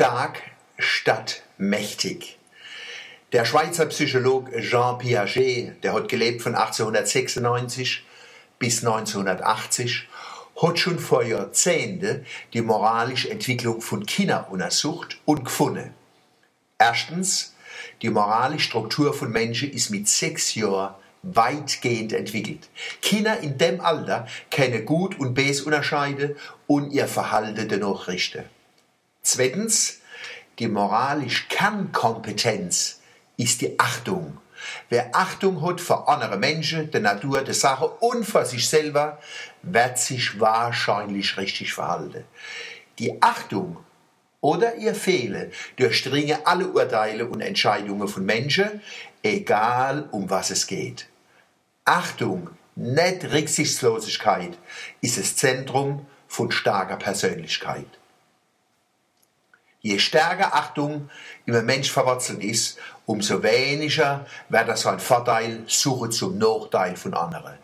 Stark statt mächtig. Der Schweizer Psycholog Jean Piaget, der hat gelebt von 1896 bis 1980, hat schon vor Jahrzehnten die moralische Entwicklung von Kindern untersucht und gefunden. Erstens, die moralische Struktur von Menschen ist mit sechs Jahren weitgehend entwickelt. Kinder in dem Alter können gut und böse unterscheiden und ihr Verhalten dennoch richten. Zweitens, die moralische Kernkompetenz ist die Achtung. Wer Achtung hat für andere Menschen, der Natur, der Sache und für sich selber, wird sich wahrscheinlich richtig verhalten. Die Achtung oder ihr Fehlen durchdringen alle Urteile und Entscheidungen von Menschen, egal um was es geht. Achtung, nicht Rücksichtslosigkeit, ist das Zentrum von starker Persönlichkeit. Je stärker Achtung im Mensch verwurzelt ist, umso weniger wird er sein Vorteil suchen zum Nachteil von anderen.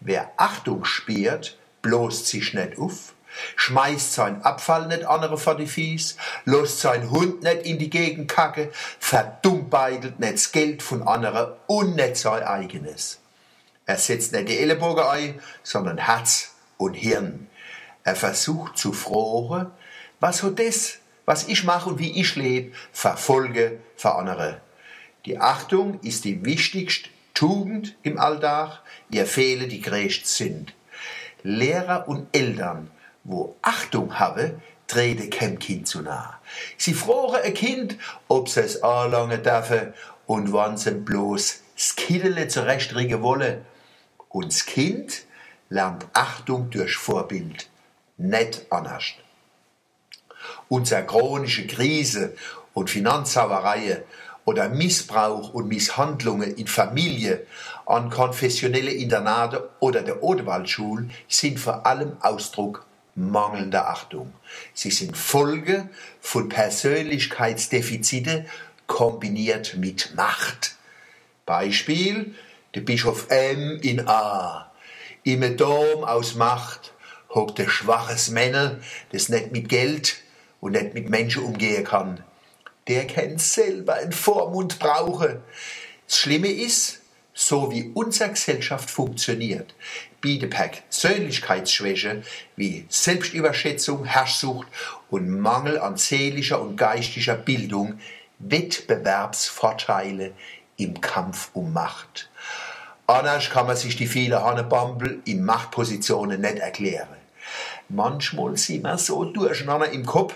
Wer Achtung spürt, bloßt sich nicht auf, schmeißt sein Abfall nicht andere vor die Fies, lässt sein Hund nicht in die Gegend kacke, verdummbeitelt nicht das Geld von anderen und nicht sein eigenes. Er setzt nicht die Ellenbogen ein, sondern Herz und Hirn. Er versucht zu fragen, was hat das was ich mache und wie ich lebe, verfolge für. Die Achtung ist die wichtigste Tugend im Alltag, ihr Fehler die größten sind. Lehrer und Eltern, wo Achtung haben, treten kein Kind zu nah. Sie fragen ein Kind, ob sie es anlangen dürfen und wann sie bloß das Kindle zurechtregen wollen. Und das Kind lernt Achtung durch Vorbild, nicht anders unsere chronische Krise und Finanzhauerei oder Missbrauch und Misshandlungen in Familie, an konfessionelle Internate oder der Odewaldschule sind vor allem Ausdruck mangelnder Achtung. Sie sind Folge von Persönlichkeitsdefizite kombiniert mit Macht. Beispiel, der Bischof M in A. Im Dom aus Macht hockt der schwaches Männer, das nicht mit Geld, und nicht mit Menschen umgehen kann, der kann selber einen Vormund brauchen. Das Schlimme ist, so wie unsere Gesellschaft funktioniert, bietet Persönlichkeitsschwäche wie Selbstüberschätzung, Herrschsucht und Mangel an seelischer und geistlicher Bildung Wettbewerbsvorteile im Kampf um Macht. Anders kann man sich die vielen Hannebambel in Machtpositionen nicht erklären. Manchmal sind wir so durcheinander im Kopf,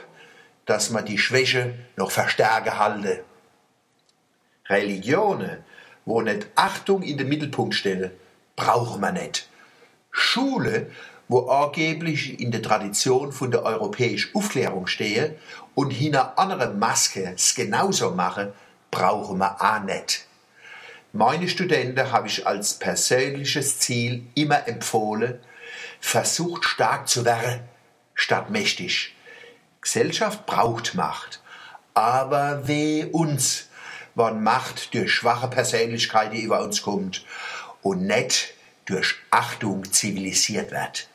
dass man die Schwäche noch verstärken halte. Religionen, wo nicht Achtung in den Mittelpunkt stellen, brauchen wir nicht. Schule, wo angeblich in der Tradition von der europäischen Aufklärung stehe und hinter andere Maske es genauso mache, brauchen wir auch nicht. Meine Studenten habe ich als persönliches Ziel immer empfohlen, versucht stark zu werden, statt mächtig. Gesellschaft braucht Macht. Aber weh uns, wann Macht durch schwache Persönlichkeiten über uns kommt und nicht durch Achtung zivilisiert wird.